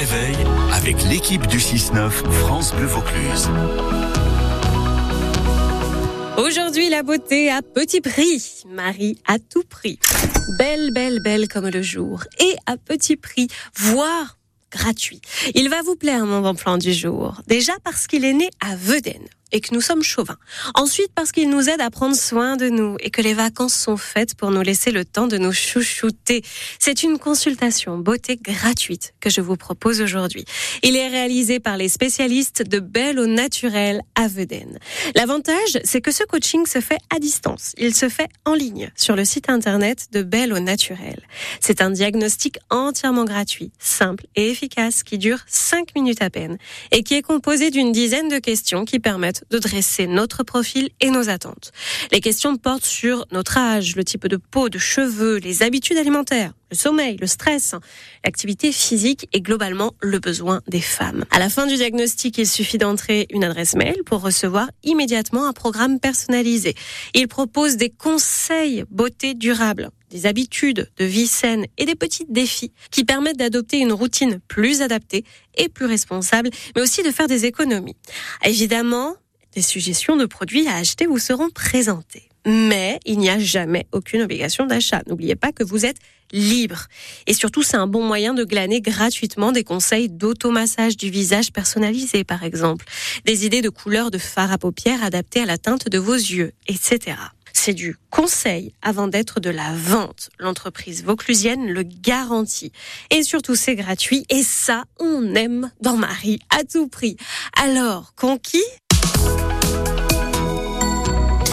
réveil avec l'équipe du 6-9 France Bleu Vaucluse. Aujourd'hui, la beauté à petit prix. Marie à tout prix. Belle, belle, belle comme le jour. Et à petit prix, voire gratuit. Il va vous plaire, mon bon plan du jour. Déjà parce qu'il est né à Veden et que nous sommes chauvins. Ensuite, parce qu'il nous aide à prendre soin de nous et que les vacances sont faites pour nous laisser le temps de nous chouchouter. C'est une consultation beauté gratuite que je vous propose aujourd'hui. Il est réalisé par les spécialistes de Belle au Naturel à Veden. L'avantage, c'est que ce coaching se fait à distance. Il se fait en ligne sur le site internet de Belle au Naturel. C'est un diagnostic entièrement gratuit, simple et efficace qui dure 5 minutes à peine et qui est composé d'une dizaine de questions qui permettent de dresser notre profil et nos attentes. Les questions portent sur notre âge, le type de peau, de cheveux, les habitudes alimentaires, le sommeil, le stress, l'activité physique et globalement le besoin des femmes. À la fin du diagnostic, il suffit d'entrer une adresse mail pour recevoir immédiatement un programme personnalisé. Il propose des conseils beauté durable des habitudes de vie saine et des petits défis qui permettent d'adopter une routine plus adaptée et plus responsable, mais aussi de faire des économies. Évidemment, des suggestions de produits à acheter vous seront présentées. Mais il n'y a jamais aucune obligation d'achat. N'oubliez pas que vous êtes libre. Et surtout, c'est un bon moyen de glaner gratuitement des conseils d'automassage du visage personnalisé, par exemple, des idées de couleurs de fard à paupières adaptées à la teinte de vos yeux, etc. C'est du conseil avant d'être de la vente. L'entreprise vauclusienne le garantit. Et surtout, c'est gratuit. Et ça, on aime dans Marie à tout prix. Alors, conquis?